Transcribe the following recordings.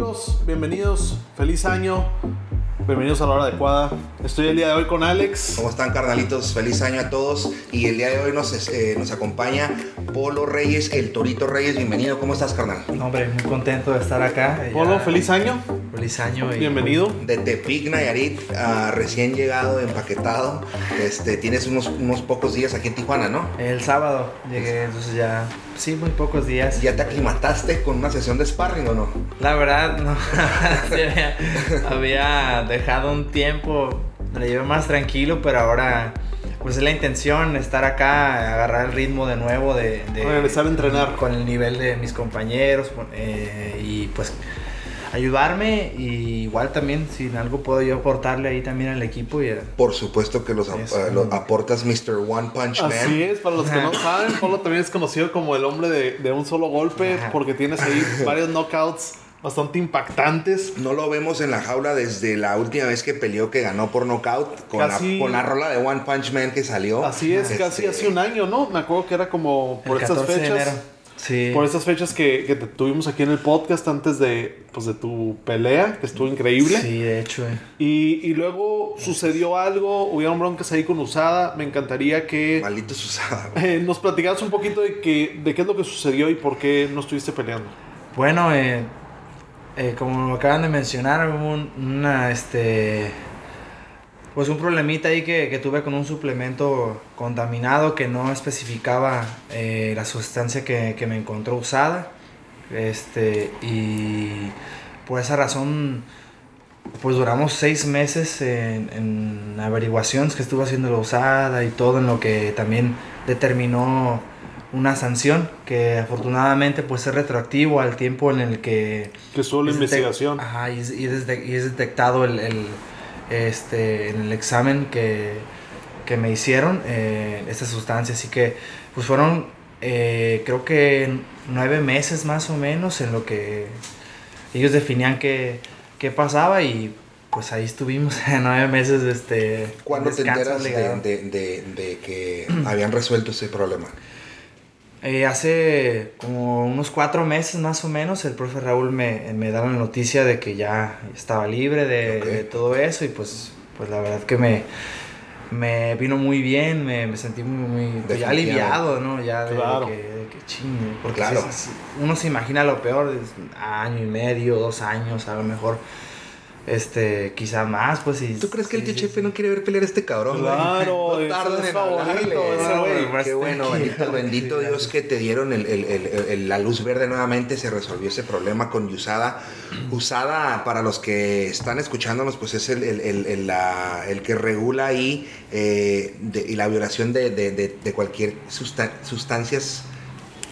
amigos? Bienvenidos, feliz año. Bienvenidos a la hora adecuada. Estoy el día de hoy con Alex. ¿Cómo están, carnalitos? Feliz año a todos. Y el día de hoy nos, eh, nos acompaña Polo Reyes, el Torito Reyes. Bienvenido. ¿Cómo estás, carnal? No, hombre, muy contento de estar acá. Polo, ya- feliz año. Feliz año. y- Bienvenido. De Tepic, Nayarit, ah, recién llegado, empaquetado. Este, tienes unos, unos pocos días aquí en Tijuana, ¿no? El sábado llegué, entonces ya, sí, muy pocos días. ¿Ya te aclimataste con una sesión de sparring o no? La verdad, no. Sí, había, había dejado un tiempo, me lo llevé más tranquilo, pero ahora, pues es la intención estar acá, agarrar el ritmo de nuevo, de, de- Regresar a entrenar. con el nivel de mis compañeros eh, y pues ayudarme y igual también si en algo puedo yo aportarle ahí también al equipo y a- Por supuesto que los, ap- los aportas Mr. One Punch Man. Así es, para los que no saben, Polo también es conocido como el hombre de, de un solo golpe, porque tienes ahí varios knockouts bastante impactantes. No lo vemos en la jaula desde la última vez que peleó, que ganó por knockout, con, Casi- la, con la rola de One Punch Man que salió. Así es, Este, casi hace un año, ¿no? Me acuerdo que era como por el estas 14 de fechas. enero. Sí. Por estas fechas que, que te tuvimos aquí en el podcast antes de, pues, de tu pelea, que estuvo increíble. Sí, de hecho. eh. Y, y luego sucedió algo, hubieron broncas ahí con Usada. Me encantaría que Maldito Susada. güey. eh, nos platicaras un poquito de, que, de qué es lo que sucedió y por qué no estuviste peleando. Bueno, eh, eh, como lo acaban de mencionar, hubo un, una, este, pues un problemita ahí que, que tuve con un suplemento contaminado que no especificaba eh, la sustancia que, que me encontró usada. Este, y por esa razón, pues duramos seis meses en, en averiguaciones que estuvo haciendo la usada y todo en lo que también determinó una sanción que afortunadamente pues es retroactivo al tiempo en el que Que detec- investigación. Ajá, y es, y es de- y es detectado el, el, este, en el examen que, que me hicieron eh, esta sustancia. Así que, pues fueron, eh, creo que nueve meses más o menos en lo que ellos definían qué, qué pasaba y pues ahí estuvimos nueve meses. Este, en ¿Cuándo te enteras de- de- de que habían resuelto ese problema? Eh, hace como unos cuatro meses más o menos el profe Raúl me, me da la noticia de que ya estaba libre de, todo eso y pues, pues la verdad que me, me vino muy bien, me, me sentí muy, muy ya aliviado, ¿no? Ya de, Claro. de que, de que chingue, porque Claro. uno se imagina lo peor, año y medio, dos años, a lo mejor, este, quizá más, pues y... ¿Tú crees que el sí, tío sí, Chefe no quiere ver pelear a este cabrón? Claro, no tardan en favorito, Ah, güey. Qué bueno, bendito, bendito Dios que te dieron el- el- el- el- la luz verde nuevamente, se resolvió ese problema con Usada. Usada, para los que están escuchándonos, pues es el, el- el- el- la- el que regula ahí eh, de- y la violación de, de- de- de cualquier sustan- sustancias,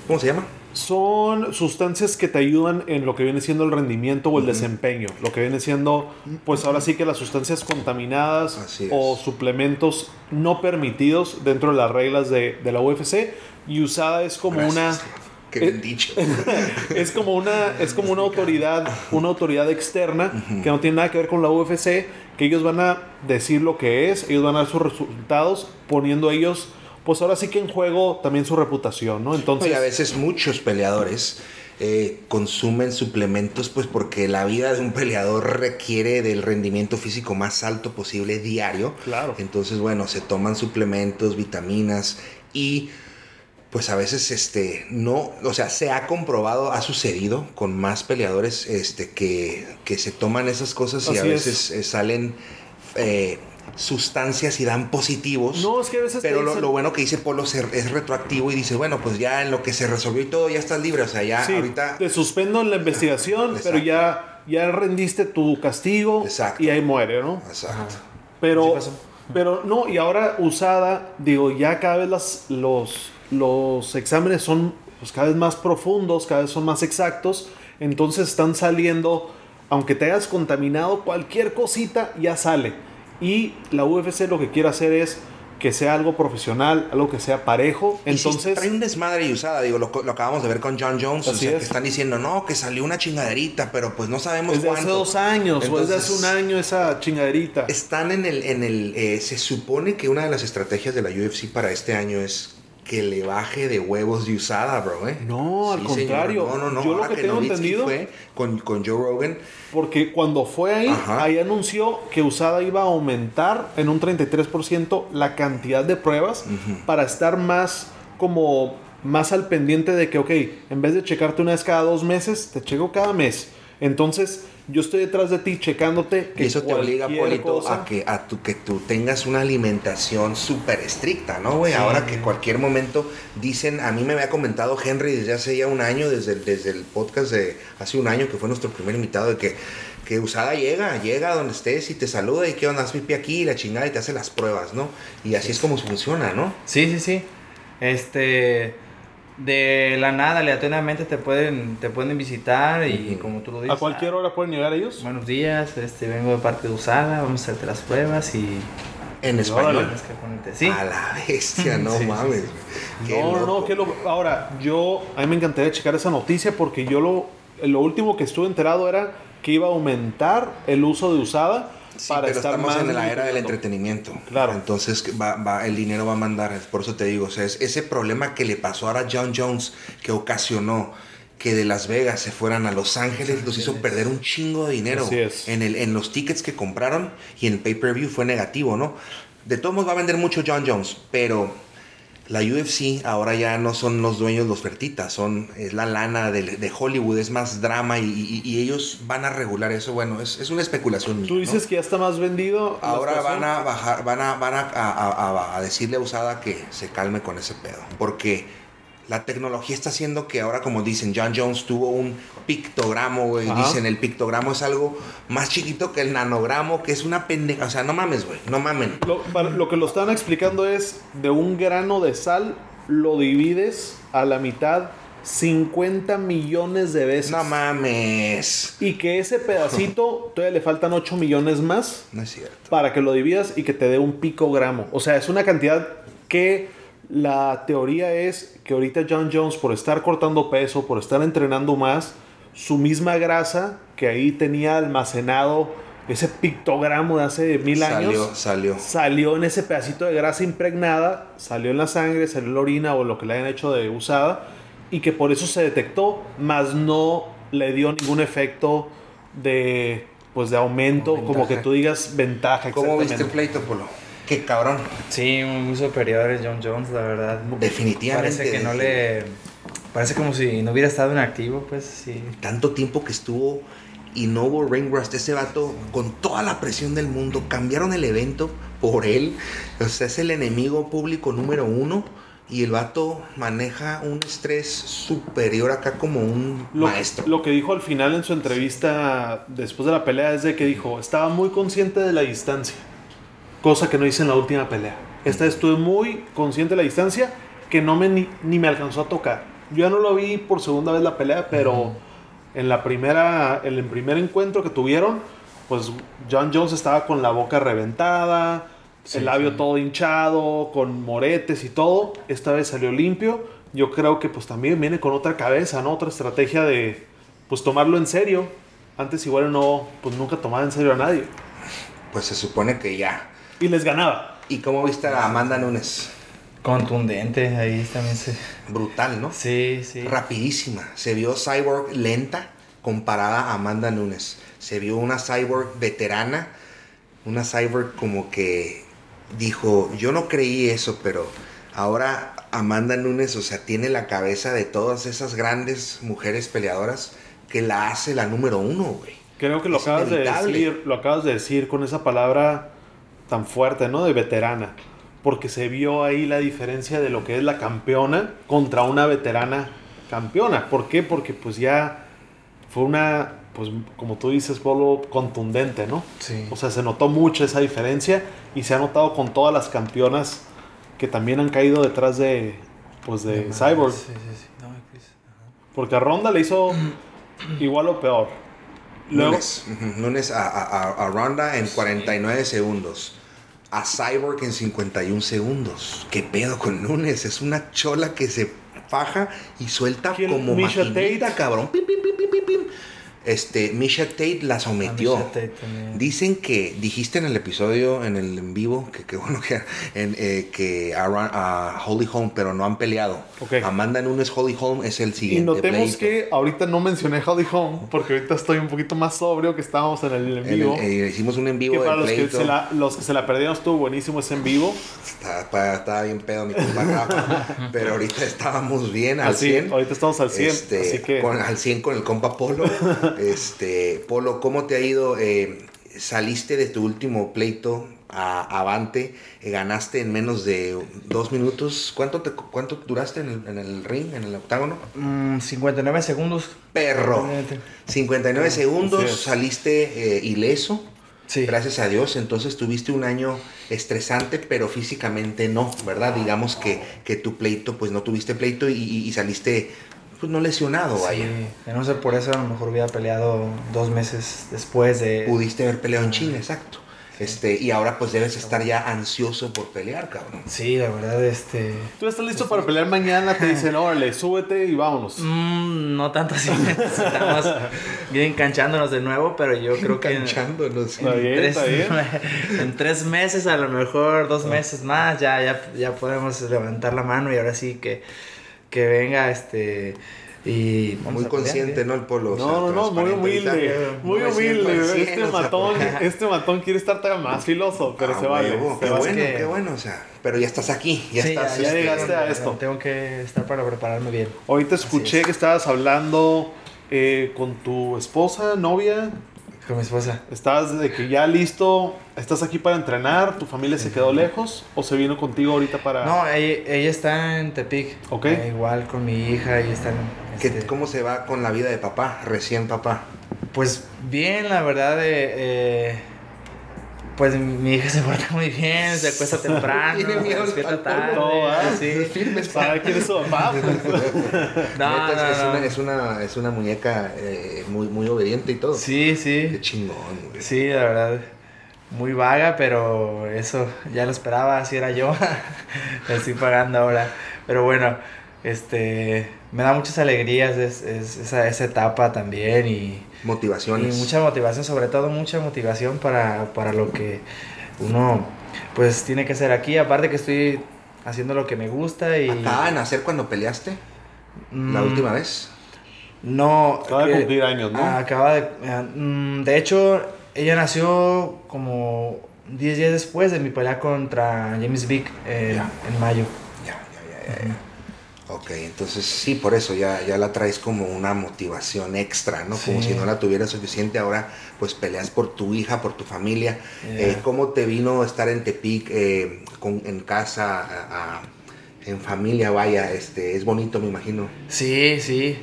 ¿cómo se llama? Son sustancias que te ayudan en lo que viene siendo el rendimiento o el desempeño. Lo que viene siendo, pues ahora sí que las sustancias contaminadas es. o suplementos no permitidos dentro de las reglas de, de la UFC. Y usada es como Gracias. Qué bien Eh, dicho. es como una es como una autoridad una autoridad externa que no tiene nada que ver con la UFC que ellos van a decir lo que es ellos van a dar sus resultados poniendo ellos pues ahora sí que en juego también su reputación no entonces y a veces muchos peleadores eh, consumen suplementos pues porque la vida de un peleador requiere del rendimiento físico más alto posible diario. Claro. Entonces, bueno, se toman suplementos, vitaminas y pues a veces este no, o sea, se ha comprobado, ha sucedido con más peleadores este que, que se toman esas cosas y a Así veces eh, salen eh, sustancias y dan positivos. no es que a veces Pero lo, dicen- lo bueno que dice Polo es retroactivo y dice, bueno, pues ya en lo que se resolvió y todo, ya estás libre. O sea, ya sí, ahorita... te suspendo en la investigación Exacto. pero ya ya rendiste tu castigo Exacto. y ahí muere no Exacto. Pero, pero no, y ahora usada, digo, ya cada vez las, los, los exámenes son pues, cada vez más profundos, cada vez son más exactos, entonces están saliendo, aunque te hayas contaminado, cualquier cosita ya sale. Y la UFC lo que quiere hacer es que sea algo profesional, algo que sea parejo. Entonces, trae un desmadre y usada, digo, lo, lo acabamos de ver con John Jones, o sea, es. que están diciendo, no, que salió una chingaderita, pero pues no sabemos es de hace dos años, o es de hace Entonces, un año esa chingaderita. Están en el, en el, eh, se supone que una de las estrategias de la UFC para este año es que le baje de huevos de usada, bro, ¿eh? No, al contrario. No, no, no. Yo lo que tengo entendido- fue con, con Joe Rogan. Porque cuando fue ahí, Ajá. ahí anunció que USADA iba a aumentar en un 33% la cantidad de pruebas para estar más como más al pendiente de que, ok, en vez de checarte una vez cada dos meses, te checo cada mes. Entonces, yo estoy detrás de ti checándote. Y eso te obliga, Polito, a que, a tu, que tú tengas una alimentación súper estricta, ¿no, güey? Ahora que cualquier momento dicen, a mí me había comentado Henry desde hace ya un año, desde, el- desde el podcast de hace un año, que fue nuestro primer invitado, de que, que Usada llega, llega donde estés y te saluda y qué onda, haz pipi aquí, y la chingada, y te hace las pruebas, ¿no? Y así es como funciona, ¿no? Sí, sí, sí. Este. De la nada, aleatoriamente te pueden, te pueden visitar y Ujú. como tú lo dices. ¿A cualquier hora pueden llegar ellos? Buenos días, este, vengo de parte de Usada, vamos a hacerte las pruebas y... En español. Tienes que Sí. A la bestia, no Sí, mames. sí. güey. Qué no, no, loco. no, que lo, ahora, yo, a mí me encantaría checar esa noticia porque yo lo, lo último que estuve enterado era que iba a aumentar el uso de usada Sí, para pero estar estamos más en la era del entretenimiento. Claro. Entonces va, va- el dinero va a mandar. Por eso te digo, o sea, es ese problema que le pasó ahora a John Jones, que ocasionó que de Las Vegas se fueran a Los Ángeles, los hizo perder un chingo de dinero Así es. en, el, en los tickets que compraron y en el pay-per-view fue negativo, ¿no? De todos modos va a vender mucho John Jones, pero la UFC ahora ya no son los dueños los fertitas, son, es la lana de, de Hollywood, es más drama y, y- y ellos van a regular eso. Bueno, es, es una especulación mía. Tú ¿no? dices que ya está más vendido. Ahora van a bajar, van a, van a, a- a- a decirle a Usada que se calme con ese pedo. Porque la tecnología está haciendo que ahora, como dicen, John Jones tuvo un pictogramo, güey. Dicen, el pictogramo es algo más chiquito que el nanogramo, que es una pendeja. O sea, no mames, güey, no mamen. Lo, para- lo que lo están explicando es de un grano de sal lo divides a la mitad 50 millones de veces. No mames. Y que ese pedacito todavía le faltan 8 millones más No es cierto. para que lo dividas y que te dé un picogramo. O sea, es una cantidad que la teoría es que ahorita John Jones, por estar cortando peso, por estar entrenando más, su misma grasa que ahí tenía almacenado ese pictogramo de hace mil Salió, años, salió. salió en ese pedacito de grasa impregnada, salió en la sangre, salió en la orina o lo que le hayan hecho de usada, y que por eso se detectó, mas no le dio ningún efecto de pues de aumento, como que tú digas ventaja. ¿Cómo viste el exactamente. pleito, Polo? Qué cabrón. Sí, muy superiores John Jones, la verdad. Definitivamente. Parece que no le... Parece como si no hubiera estado en activo, pues sí. tanto tiempo que estuvo y no hubo rust. Ese vato, con toda la presión del mundo, cambiaron el evento por él. O sea, es el enemigo público número uno. Y el vato maneja un estrés superior acá como un Lo, maestro. lo que dijo al final en su entrevista después de la pelea es de que dijo, estaba muy consciente de la distancia, cosa que no hice en la última pelea. Esta vez estuve muy consciente de la distancia que no me ni, ni me alcanzó a tocar. Yo ya no lo vi por segunda vez la pelea, pero en la primera, en el primer encuentro que tuvieron, pues John Jones estaba con la boca reventada, el labio todo hinchado, con moretes y todo. Esta vez salió limpio. Yo creo que pues también viene con otra cabeza, ¿no? Otra estrategia de pues tomarlo en serio. Antes igual no, pues nunca tomaba en serio a nadie. Pues se supone que ya. Y les ganaba. ¿Y cómo viste a Amanda Nunes? Contundente, ahí también se... Brutal, ¿no? Sí, sí. Rapidísima. Se vio Cyborg lenta comparada a Amanda Nunes. Se vio una Cyborg veterana. Una Cyborg como que dijo, yo no creí eso, pero ahora Amanda Nunes, o sea, tiene la cabeza de todas esas grandes mujeres peleadoras que la hace la número uno, güey. Creo que lo Es acabas de decir, lo acabas de decir con esa palabra tan fuerte, ¿no? De veterana. Porque se vio ahí la diferencia de lo que es la campeona contra una veterana campeona. ¿Por qué? Porque pues ya fue una, pues como tú dices, Polo, contundente, ¿no? Sí. O sea, se notó mucho esa diferencia y se ha notado con todas las campeonas que también han caído detrás de, pues de Cyborg. Sí, sí, sí. No, pues, ajá. Porque a Ronda le hizo igual o peor. Luego, Nunes a, a, a- a Ronda en 49 segundos. A Cyborg en 51 segundos. ¿Qué pedo con Nunes? Es una chola que se faja y suelta como maquinita, cabrón. Pim, pim, pim, pim, pim, pim. Este, Misha Tate la sometió. Misha Tate. Dicen que, dijiste en el episodio, en el en vivo, que, que bueno que, en, eh, que a, a Holly Holm, pero no han peleado. Ok. Amanda Nunes, Holly Holm es el Y siguiente. notemos pleito. que ahorita no mencioné Howdy Home porque ahorita estoy un poquito más sobrio que estábamos en el en En el- vivo. eh, hicimos un en que vivo para del los que, se la, los que se la perdieron estuvo buenísimo ese en vivo. Estaba bien pedo mi compa pero ahorita estábamos bien al Así, 100. ahorita estamos al 100, Este, así que con, al 100 con el compa Polo. este, Polo, ¿cómo te ha ido? Eh, saliste de tu último pleito a Avante, eh, ganaste en menos de dos minutos. ¿Cuánto, te, cuánto duraste en el, en el ring, en el octágono? Mm, 59 segundos. Perro. 59 segundos, saliste eh, ileso. Sí. Gracias a Dios, entonces tuviste un año estresante, pero físicamente no, ¿verdad? Digamos que, que tu pleito, pues no tuviste pleito y saliste, pues no lesionado, vaya. Sí, de no ser por eso, a lo mejor hubiera peleado dos meses después de. Pudiste haber peleado en China, exacto. Este, y ahora pues debes estar ya ansioso por pelear, cabrón. Sí, la verdad, este. tú estás listo para pelear mañana, te dicen, órale, súbete y vámonos. mm, no tanto así. Estamos bien enganchándonos de nuevo, pero yo creo que. en- Enganchándonos. Está bien, tres, en tres meses, a lo mejor dos meses más, ya, ya, ya podemos levantar la mano y ahora sí que, que venga este. Y Muy consciente. ¿no? El polo. o sea, No, no, no, muy humilde, muy humilde. Este o sea, matón, este matón quiere estar todavía más filoso, pero Ah, se vale. huevo, se qué vale. bueno, qué bueno, o sea, pero ya estás aquí, ya Sí, estás. ya este, llegaste a esto. Tengo que estar para prepararme bien. Ahorita escuché es. que estabas hablando eh, con tu esposa, novia. Con mi esposa. ¿Estás de que ya listo? ¿Estás aquí para entrenar? ¿Tu familia se quedó lejos? ¿O se vino contigo ahorita para.? No, ella, ella está en Tepic. Ok. Eh, igual con mi hija y están. ¿Qué- este, ¿Cómo se va con la vida de papá, recién papá? Pues bien, la verdad, eh, eh, pues mi hija se porta muy bien, se acuesta temprano, Tiene miedo se despierta tarde, todo, ¿ah? sí. Firmes, ¿Sabe quién es su papá? No, Neta, es, no, es no. Una, es, una, es una muñeca eh, muy, muy obediente y todo. Sí, Qué sí, chingón, güey. sí, la verdad, muy vaga, pero eso ya lo esperaba, así era yo, la estoy pagando ahora, pero bueno, este, me da muchas alegrías es, es- esa, esa etapa también y... Y Motivaciones. mucha motivación, sobre todo mucha motivación para, para lo que uno pues tiene que hacer aquí. Aparte que estoy haciendo lo que me gusta y... ¿Acaba de nacer cuando peleaste? La Mm, última vez. No. Acaba de cumplir años, ¿no? acaba de... ah, mm, de hecho, ella nació como 10 días después de mi pelea contra James Vick en, Ya. en mayo. Ya, ya, ya, ya. ya. Ok, entonces sí, por eso ya, ya la traes como una motivación extra, ¿no? Como si no la tuvieras suficiente. Ahora, pues peleas por tu hija, por tu familia. Eh, ¿Cómo te vino estar en Tepic, eh, con, en casa, a- a- en familia? Vaya, este, es bonito, me imagino. Sí, sí.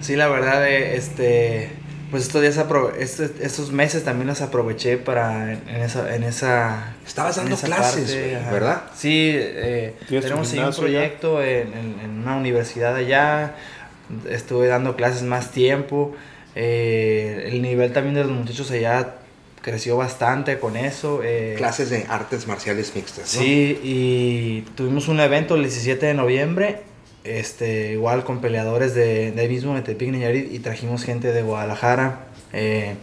Sí, la verdad, eh, este, pues estos días, apro- estos, estos meses también los aproveché para en esa, en esa. Estabas dando esa clases, parte. ¿verdad? Sí, eh, ¿Tienes tu tenemos un proyecto en, en- en una universidad allá. Estuve dando clases más tiempo. eh, el nivel también de los muchachos allá creció bastante con eso. eh, Clases de artes marciales mixtas, ¿no? Sí, y tuvimos un evento el 17 de noviembre, este, igual con peleadores de, de ahí mismo de Tepic Nayarit y trajimos gente de Guadalajara. eh,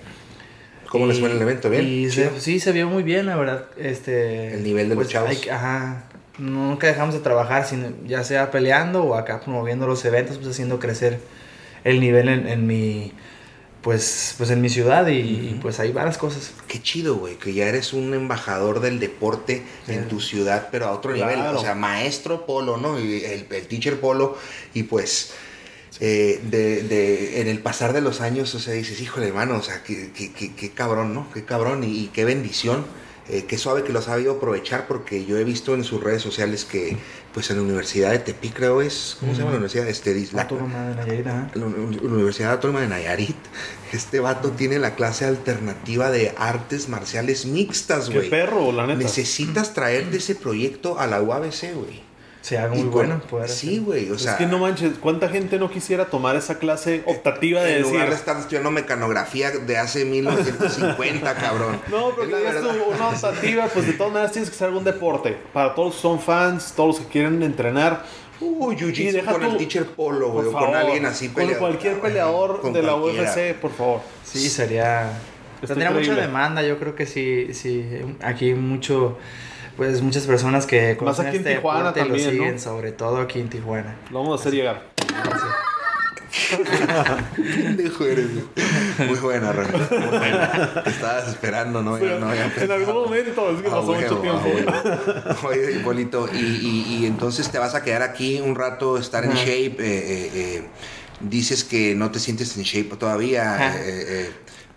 ¿Cómo les fue el evento? ¿Bien? y sí, se vio muy bien, la verdad. Este, El nivel de los chavos. hay que- ajá, nunca dejamos de trabajar, sino, ya sea peleando o acá promoviendo los eventos, pues haciendo crecer el nivel en, en mi... Pues, pues en mi ciudad y, y, pues van las cosas. Qué chido, güey, que ya eres un embajador del deporte en tu ciudad, pero a otro nivel. O sea, maestro polo, ¿no? Y el, el teacher polo. Y pues, eh, de, de- en el pasar de los años, o sea, dices, híjole, hermano, o sea, qué, qué- qué- qué cabrón, ¿no? Qué cabrón y, y qué bendición. Eh, qué suave que lo ha sabido aprovechar, porque yo he visto en sus redes sociales que, pues en la Universidad de Tepic, creo es, ¿cómo se llama la universidad? Este, de Isla- Autónoma de Nayarit, ajá. la Uni- Universidad Autónoma de Nayarit. Este vato tiene la clase alternativa de artes marciales mixtas, Qué güey. perro, la neta. Necesitas traerte ese proyecto a la UABC, güey. Sí, algo muy con- bueno. poder Sí, güey, o sea... es que no manches, ¿cuánta gente no quisiera tomar esa clase optativa de En decir... lugar de estar estudiando mecanografía de hace 1950, cabrón. No, Es pero la que es una optativa, pues de todas maneras tienes que hacer algún deporte. Para todos los que son fans, todos los que quieren entrenar. Uy, Y deja con tú- el teacher Polo, güey, o con alguien así Con peleador. cualquier peleador Con de la. UFC, por favor. Sí, sería. Tendría mucha demanda, yo creo que sí, sí. Aquí hay mucho. Pues muchas personas que Más aquí en Tijuana deporte y también, lo siguen, ¿no? sobre todo aquí en Tijuana. Lo vamos a hacer llegar. Pendejo eres, güey. Muy buena, Remy. Muy buena. Te estabas esperando, ¿no? Ya, no, ya en algún momento, es que Ah, pasó mucho tiempo. ah. Oye, Polito, y, y, y entonces te vas a quedar aquí un rato, estar en shape. eh, eh, eh, dices que no te sientes en shape todavía, eh, eh,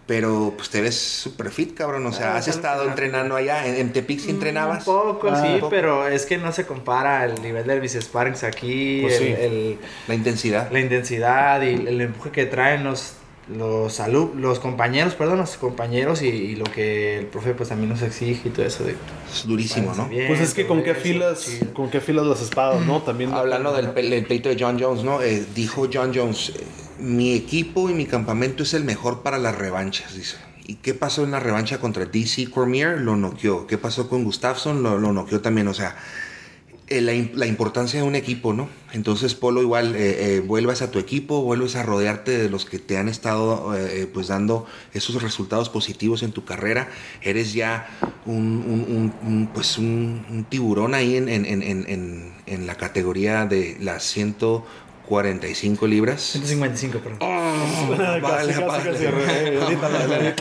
pero pues te ves super fit, cabrón. O sea, Ah, has estado entrenando allá. ¿En, en Tepic sí entrenabas? Un poco, Ah, sí, un poco. pero es que no se compara el nivel de mis sparrings aquí, Pues el- sí. el- La intensidad. la intensidad y el empuje que traen los los alu- los compañeros, perdón, los compañeros y, y lo que el profe pues también nos exige y todo eso de Es durísimo, ¿no? Bien, Pues es que con qué eso, filas, con qué filas las espadas, ¿no? También Hablando del, pe- del pleito de John Jones, ¿no? Eh, dijo John Jones, eh, mi equipo y mi campamento es el mejor para las revanchas, dice. ¿Y qué pasó en la revancha contra DC Cormier? Lo noqueó. ¿Qué pasó con Gustafsson? Lo, lo noqueó también. O sea, eh, la, im- la importancia de un equipo, ¿no? Entonces, Polo, igual, eh, eh, vuelvas a tu equipo, vuelves a rodearte de los que te han estado, eh, eh, pues, dando esos resultados positivos en tu carrera. Eres ya un, un- un- un, pues, un, un tiburón ahí en, en- en- en- en- en la categoría de las 145 libras. 155, perdón. Casi, Vale, casi, vale.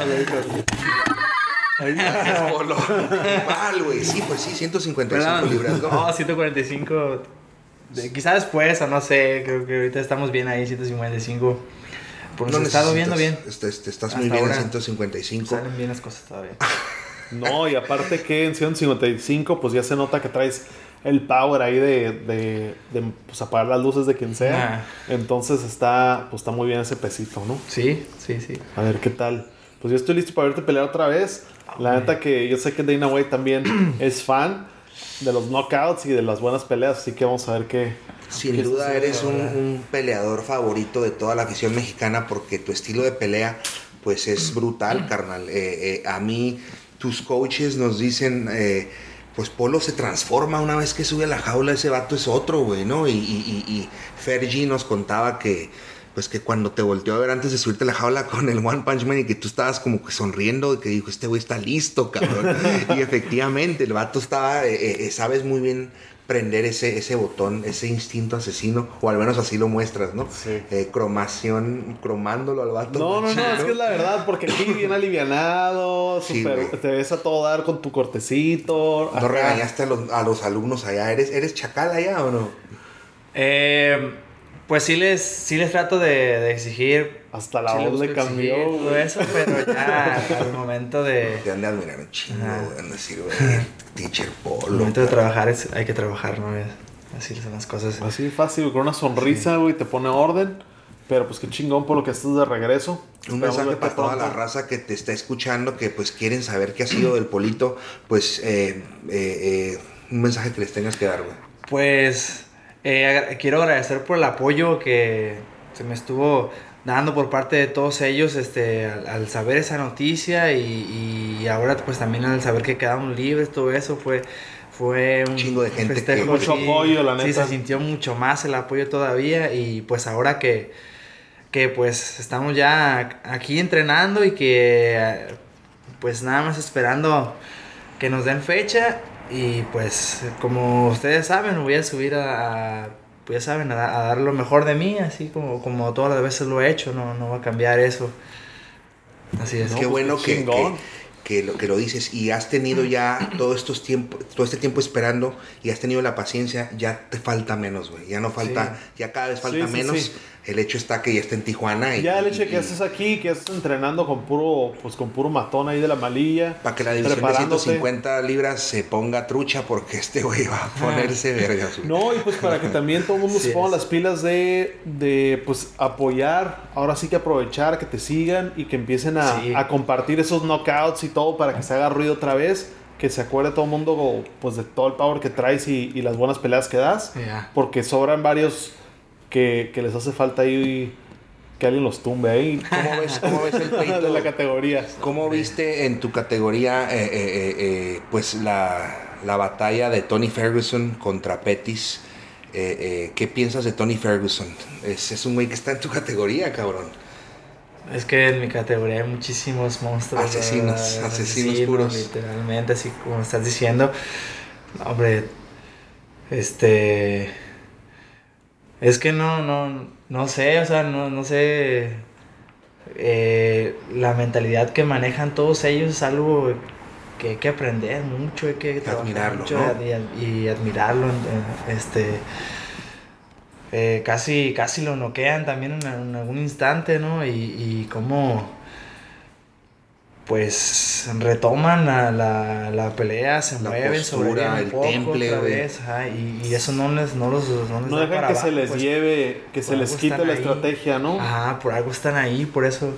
Polo. Mal, güey. Sí, pues sí, 155 Perdón. libras, ¿no? No, 145. de- quizá después, o no sé. Creo que ahorita estamos bien ahí, 155. Por No nos está viendo bien. necesitas, Estás, estás Hasta muy bien ahora. en 155. Salen bien las cosas todavía. No, y aparte que en 155, pues ya se nota que traes el power ahí de, de, de, pues, apagar las luces de quien sea. Entonces está, pues está muy bien ese pesito, ¿no? Sí, sí, sí. A ver qué tal. Pues yo estoy listo para verte pelear otra vez. La neta que yo sé que Dana White también es fan de los knockouts y de las buenas peleas, así que vamos a ver qué. Sin qué duda eres un, peleador favorito de toda la afición mexicana porque tu estilo de pelea pues es brutal, carnal. Eh, eh, a mí tus coaches nos dicen, eh, pues Polo se transforma una vez que sube a la jaula, ese vato es otro, güey, ¿no? Y, y, y, y Fergie nos contaba que pues que cuando te volteó a ver antes de subirte la jaula con el One Punch Man y que tú estabas como que sonriendo, que dijo, este güey está listo, cabrón. y efectivamente, el vato estaba, eh, eh, sabes muy bien prender ese, ese botón, ese instinto asesino, o al menos así lo muestras, ¿no? Sí. Eh, cromación, cromándolo al vato. No, no, no, es que es la verdad, porque aquí bien alivianado, Sí, te ves a todo dar con tu cortecito. ¿No acá. regañaste a los, a los alumnos allá? ¿Eres, ¿Eres chacal allá o no? Eh, pues sí les, sí les trato de, de exigir. Hasta la sí voz le exigir cambió. Todo eso, pero ya al momento de. Te han de admirar un chingo, han de decir, güey, teacher Al Polo. momento de trabajar es, hay que trabajar, ¿no? Es- Así son las cosas. Así fácil, con una sonrisa, güey, te pone orden. Pero pues qué chingón por lo que estás de regreso. Un Esperamos mensaje para toda la pronto. raza que te está escuchando, que pues quieren saber qué ha sido del Polito, pues eh, eh, eh, un mensaje que les tengas que dar, güey. Pues eh, quiero agradecer por el apoyo que se me estuvo dando por parte de todos ellos este, al, al saber esa noticia y, y ahora pues también al saber que quedamos libres, todo eso fue, fue un Chingo de gente festejo, que- Mucho apoyo, la Sí, neta. se sintió mucho más el apoyo todavía y pues ahora que, que pues estamos ya aquí entrenando y que pues nada más esperando que nos den fecha y pues como ustedes saben voy a subir a, a- pues ya saben a, da- a dar lo mejor de mí así como, como todas las veces lo he hecho no, no va a cambiar eso. Así es. No, qué pues, bueno que, que lo, que lo dices. Y has tenido ya todo, estos tiempo, todo este tiempo esperando y has tenido la paciencia, ya te falta menos, güey. Ya no falta, ya cada vez falta Sí, sí, menos. El hecho está que ya está en Tijuana. Y, Ya el hecho de que estés aquí, que estés entrenando con puro, pues con puro matón ahí de la malilla. Para que la división de preparándote. 150 libras se ponga trucha porque este güey va a ponerse vergas. güey. No, y pues para que también todo el mundo Sí se ponga las pilas de, de pues apoyar, ahora sí que aprovechar, que te sigan y que empiecen a, Sí. a compartir esos knockouts y todo para que se haga ruido otra vez. que se acuerde todo el mundo pues de todo el power que traes y, y las buenas peleas que das. Porque sobran varios que, que les hace falta ahí que alguien los tumbe ahí. ¿Cómo ves, cómo ves el pleito? de la categoría. ¿Cómo viste en tu categoría eh, eh, eh, pues la, la batalla de Tony Ferguson contra Pettis? Eh, eh, ¿Qué piensas de Tony Ferguson? Es, es un güey que está en tu categoría, cabrón. Es que en mi categoría hay muchísimos monstruos. Asesinos, ¿verdad? asesinos puros. Literalmente, así como estás diciendo. No, Hombre, este. Es que no, no, no sé, o sea, no, no sé. eh, la mentalidad que manejan todos ellos es algo que hay que aprender mucho, hay que trabajar Admirarlo, mucho ¿no? y, ad- y admirarlo. Este. eh, casi, casi lo noquean también en, en algún instante, ¿no? Y, y cómo pues retoman la, la, la pelea, se La mueven, postura, sobreviven el un poco temple, otra vez, ajá, y, y eso no les, no los, no les No da dejan para que se les pues. lleve, que se les quite la ahí. estrategia, ¿no? Ajá, por algo están ahí, por eso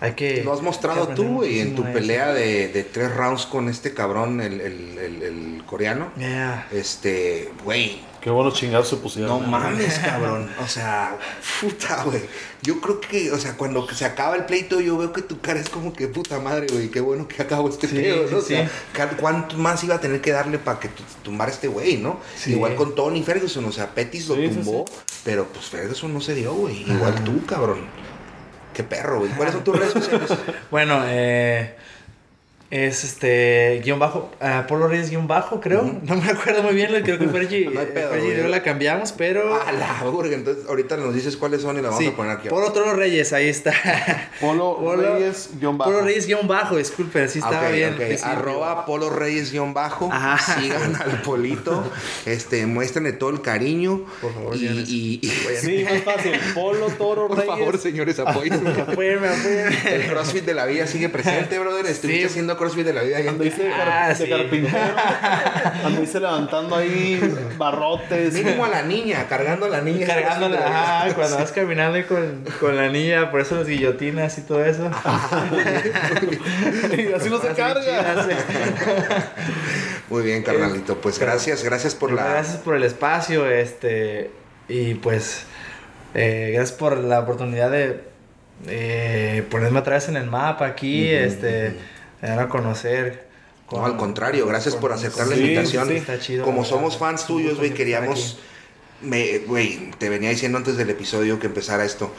hay que... Lo has mostrado tú, güey, en tu de pelea de, de tres rounds con este cabrón, el, el, el, el coreano. Yeah. Este, güey, Qué buenos chingados se pusieron. No mames, cabrón. O sea, puta, güey. Yo creo que, o sea, cuando se acaba el pleito, yo veo que tu cara es como que puta madre, güey. Qué bueno que acabó este Sí, pedo, ¿no? sí, o sea, ¿cuánto más iba a tener que darle para que tu- tumbara este güey, no? Sí. Igual con Tony Ferguson, o sea, Pettis lo Sí, sí, tumbó, pero pues Ferguson no se dio, güey. Igual tú, cabrón. Qué perro, güey. ¿Cuáles son tus redes sociales? Bueno, eh, es este, guion bajo, ah, Polo Reyes guion bajo, creo. No me acuerdo muy bien, lo creo que Fergie, No hay pedo, Fergie y güey. yo la cambiamos, pero... A la burga. Entonces, ahorita nos dices cuáles son y la vamos sí, a poner aquí. Polo Toro Reyes, ahí está. Polo, Polo- Reyes, guion bajo. Polo Reyes guion bajo, disculpe, sí estaba Ah, Ok, bien. Arroba Polo Reyes guion bajo. Ajá. Sigan al Polito. Este, muéstrenle todo el cariño. Por favor, y, señores. y- y- Sí, más fácil. Polo, Toro, por Reyes. favor, señores, apóyenme. Apóyenme, apóyenme. El CrossFit de la vida sigue presente, brother. Estuviste Sí. haciendo CrossFit de la vida. ahí en- Ando hice Ah, de sí. carpintero. Ando hice levantando ahí barrotes. Mínimo a la niña, cargando a la niña. Cargándola, ajá, vida. cuando vas caminando y con, con la niña, por eso las guillotinas y todo eso. y así no se carga. Muy bien, carnalito. Pues gracias, gracias por la. Gracias por el espacio, este, y pues, eh, gracias por la oportunidad de eh, ponerme vez en el mapa aquí, este, dar a conocer. No, al contrario, gracias por aceptar la invitación. sí, Está chido, Como somos fans tuyos, güey, queríamos. güey, te venía diciendo antes del episodio que empezara esto.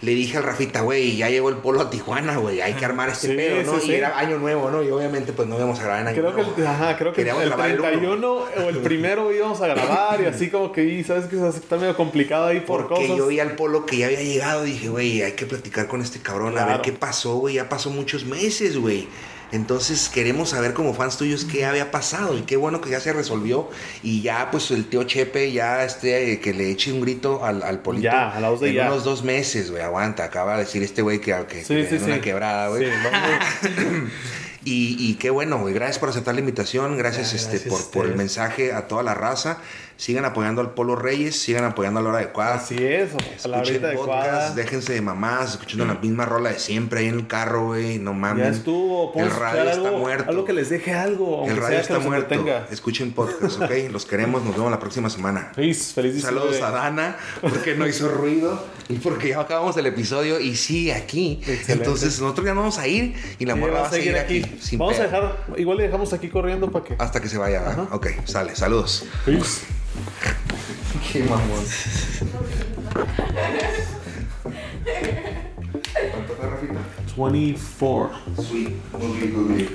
Le dije al Rafita, güey, ya llegó el polo a Tijuana, güey, hay que armar este Sí, pedo, ¿no? sí, y sí. era año nuevo, ¿no? Y obviamente, pues no íbamos a grabar en año Creo que, el, ajá, creo que Queríamos el grabar el uno. 31 o el primero íbamos a grabar y así como que, y sabes que está medio complicado ahí por Porque cosas. yo vi al polo que ya había llegado, dije, güey, hay que platicar con este cabrón, a ver qué pasó, güey, ya pasó muchos meses, güey. Entonces queremos saber como fans tuyos qué había pasado y qué bueno que ya se resolvió y ya pues el tío Chepe ya este eh, que le eche un grito al, al polito Ya, a la voz de en ya. unos dos meses, güey, aguanta, acaba de decir este güey que, que, Sí, que sí, una sí. quebrada, güey. Y, y qué bueno, güey. Gracias por aceptar la invitación. Gracias, este, por, por el mensaje a toda la raza. Sigan apoyando al Polo Reyes, sigan apoyando a la hora adecuada. Así es, a la Escuchen podcast, adecuada. déjense de mamás, escuchando la misma rola de siempre ahí en el carro, güey. No mames. Ya estuvo. El radio escuchar está algo, muerto. Algo que les deje algo. el radio está muerto. entretenga. Escuchen podcast, ¿ok? Los queremos. Nos vemos la próxima semana. Feliz, feliz Saludos a Dana, porque no hizo ruido y porque ya acabamos el episodio y sigue aquí. Excelente. Entonces nosotros ya no vamos a ir y la Sí, morra va va a seguir aquí. Sin Vamos a pedo. dejar, igual le dejamos aquí corriendo para que. Hasta que se vaya. Ajá. Ok, sale. Saludos. Peace. Qué mamón. ¿Cuánto fue, Rafita? 24. Sweet. Googly, googly.